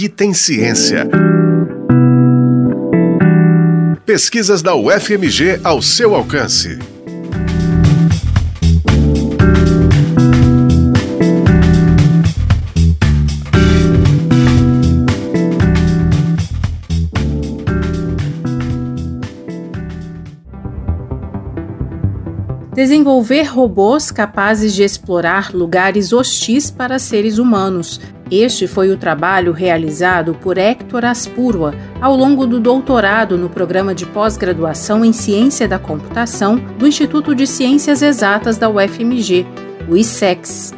aqui tem ciência. Pesquisas da UFMG ao seu alcance. Desenvolver robôs capazes de explorar lugares hostis para seres humanos. Este foi o trabalho realizado por Hector Aspurua ao longo do doutorado no programa de pós-graduação em Ciência da Computação do Instituto de Ciências Exatas da UFMG, o ISEX.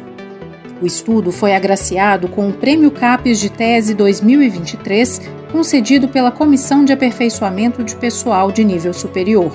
O estudo foi agraciado com o Prêmio CAPES de Tese 2023, concedido pela Comissão de Aperfeiçoamento de Pessoal de Nível Superior.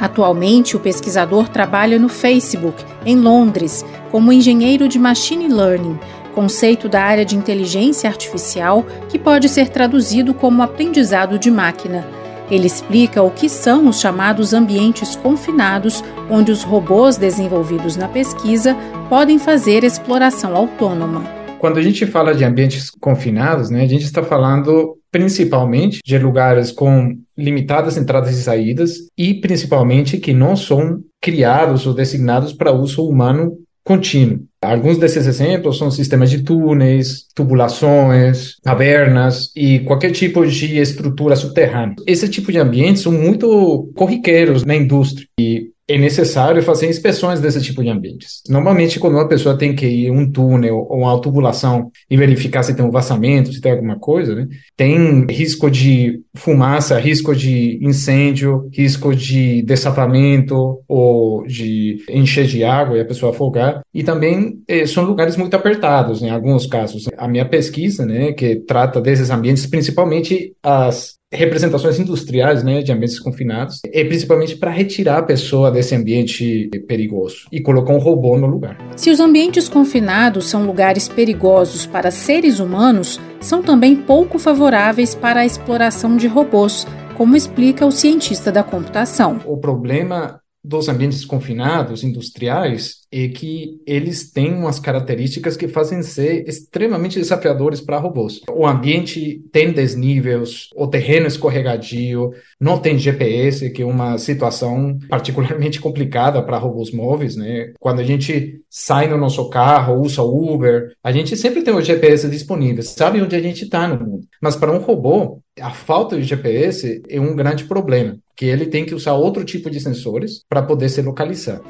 Atualmente, o pesquisador trabalha no Facebook, em Londres, como engenheiro de machine learning, conceito da área de inteligência artificial que pode ser traduzido como aprendizado de máquina. Ele explica o que são os chamados ambientes confinados, onde os robôs desenvolvidos na pesquisa podem fazer exploração autônoma. Quando a gente fala de ambientes confinados, né, a gente está falando principalmente de lugares com limitadas entradas e saídas e principalmente que não são criados ou designados para uso humano contínuo. Alguns desses exemplos são sistemas de túneis, tubulações, cavernas e qualquer tipo de estrutura subterrânea. Esse tipo de ambientes são muito corriqueiros na indústria e é necessário fazer inspeções desse tipo de ambientes. Normalmente, quando uma pessoa tem que ir um túnel ou uma tubulação e verificar se tem um vazamento, se tem alguma coisa, né, tem risco de fumaça, risco de incêndio, risco de dessapamento ou de encher de água e a pessoa afogar. E também eh, são lugares muito apertados, em alguns casos. A minha pesquisa, né, que trata desses ambientes, principalmente as representações industriais, né, de ambientes confinados, é principalmente para retirar a pessoa desse ambiente perigoso e colocar um robô no lugar. Se os ambientes confinados são lugares perigosos para seres humanos, são também pouco favoráveis para a exploração de robôs, como explica o cientista da computação. O problema dos ambientes confinados industriais é que eles têm umas características que fazem ser extremamente desafiadores para robôs. O ambiente tem desníveis, o terreno escorregadio, não tem GPS, que é uma situação particularmente complicada para robôs móveis, né? Quando a gente sai no nosso carro, usa o Uber, a gente sempre tem o GPS disponível, sabe onde a gente está no mundo. Mas para um robô, a falta de GPS é um grande problema, que ele tem que usar outro tipo de sensores para poder se localizar.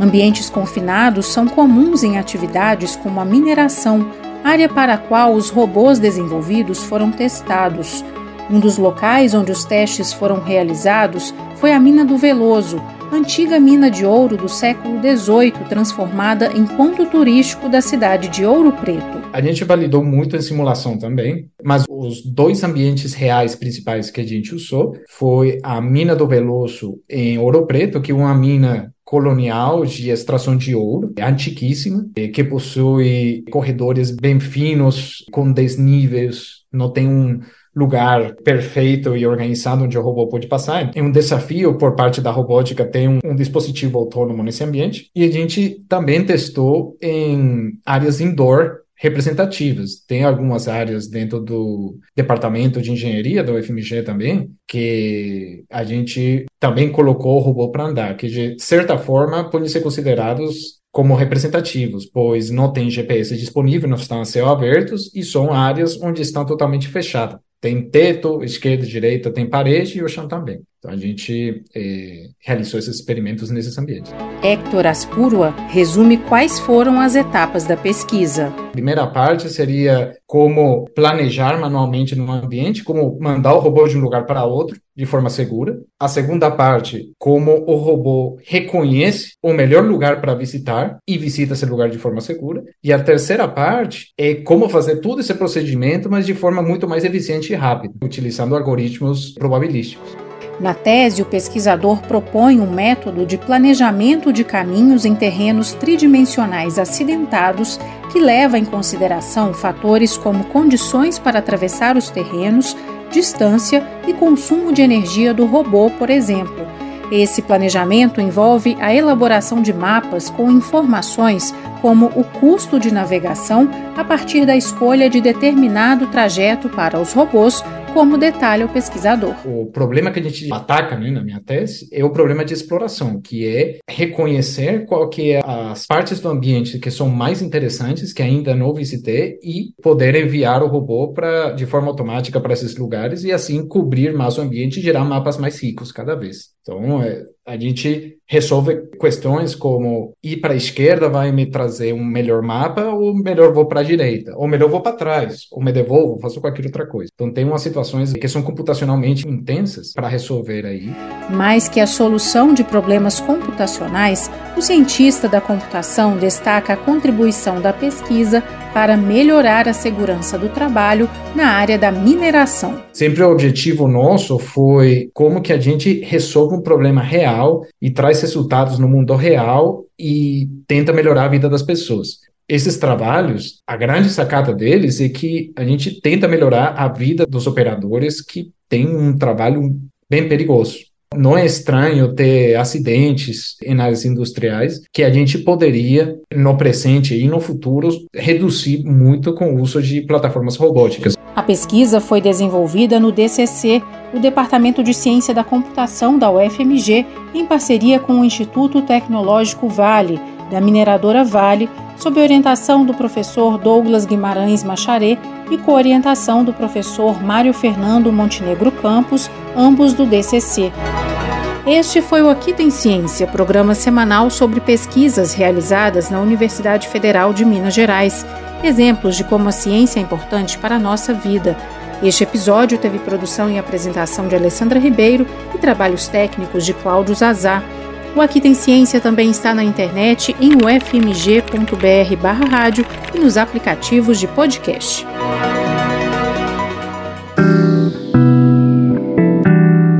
Ambientes confinados são comuns em atividades como a mineração, área para a qual os robôs desenvolvidos foram testados. Um dos locais onde os testes foram realizados foi a mina do Veloso, antiga mina de ouro do século XVIII, transformada em ponto turístico da cidade de Ouro Preto. A gente validou muito em simulação também, mas os dois ambientes reais principais que a gente usou foi a mina do Veloso em Ouro Preto, que é uma mina colonial de extração de ouro, antiquíssima, que possui corredores bem finos, com desníveis, não tem um lugar perfeito e organizado onde o robô pode passar. É um desafio por parte da robótica ter um, um, dispositivo autônomo nesse ambiente. E a gente também testou em áreas indoor representativas. Tem algumas áreas dentro do departamento de engenharia da UFMG também, que a gente também colocou o robô para andar, que de certa forma podem ser considerados como representativos, pois não tem GPS disponível, não estão a céu abertos e são áreas onde estão totalmente fechadas. Tem teto, esquerda, direita, tem parede e o chão também. Então a gente eh, realizou esses experimentos nesses ambientes. Hector Aspurua resume quais foram as etapas da pesquisa. A primeira parte seria como planejar manualmente no ambiente, como mandar o robô de um lugar para outro de forma segura. A segunda parte, como o robô reconhece o melhor lugar para visitar e visita esse lugar de forma segura. E a terceira parte é como fazer todo esse procedimento, mas de forma muito mais eficiente e rápida, utilizando algoritmos probabilísticos. Na tese, o pesquisador propõe um método de planejamento de caminhos em terrenos tridimensionais acidentados que leva em consideração fatores como condições para atravessar os terrenos, distância e consumo de energia do robô, por exemplo. Esse planejamento envolve a elaboração de mapas com informações como o custo de navegação a partir da escolha de determinado trajeto para os robôs, como detalha o pesquisador. O problema que a gente ataca né, na minha tese é o problema de exploração, que é reconhecer qual que é as partes do ambiente que são mais interessantes, que ainda não visitei, e poder enviar o robô pra, de forma automática para esses lugares e assim cobrir mais o ambiente e gerar mapas mais ricos cada vez. Então, é, a gente resolve questões como ir para a esquerda vai me trazer um melhor mapa ou melhor vou para a direita, ou melhor vou para trás, ou me devolvo, faço qualquer outra coisa. Então tem umas situações que são computacionalmente intensas para resolver aí. Mais que a solução de problemas computacionais, o cientista da computação destaca a contribuição da pesquisa para melhorar a segurança do trabalho na área da mineração. Sempre o objetivo nosso foi como que a gente resolve um problema real e traz resultados no mundo real e tenta melhorar a vida das pessoas. Esses trabalhos, a grande sacada deles é que a gente tenta melhorar a vida dos operadores que têm um trabalho bem perigoso. Não é estranho ter acidentes em áreas industriais que a gente poderia, no presente e no futuro, reduzir muito com o uso de plataformas robóticas. A pesquisa foi desenvolvida no DCC, o Departamento de Ciência da Computação da UFMG, em parceria com o Instituto Tecnológico Vale, da mineradora Vale, sob orientação do professor Douglas Guimarães Macharé e com orientação do professor Mário Fernando Montenegro Campos, ambos do DCC. Este foi o Aqui Tem Ciência, programa semanal sobre pesquisas realizadas na Universidade Federal de Minas Gerais exemplos de como a ciência é importante para a nossa vida. Este episódio teve produção e apresentação de Alessandra Ribeiro e trabalhos técnicos de Cláudio Zazá. O Aqui Tem Ciência também está na internet em ufmg.br barra rádio e nos aplicativos de podcast.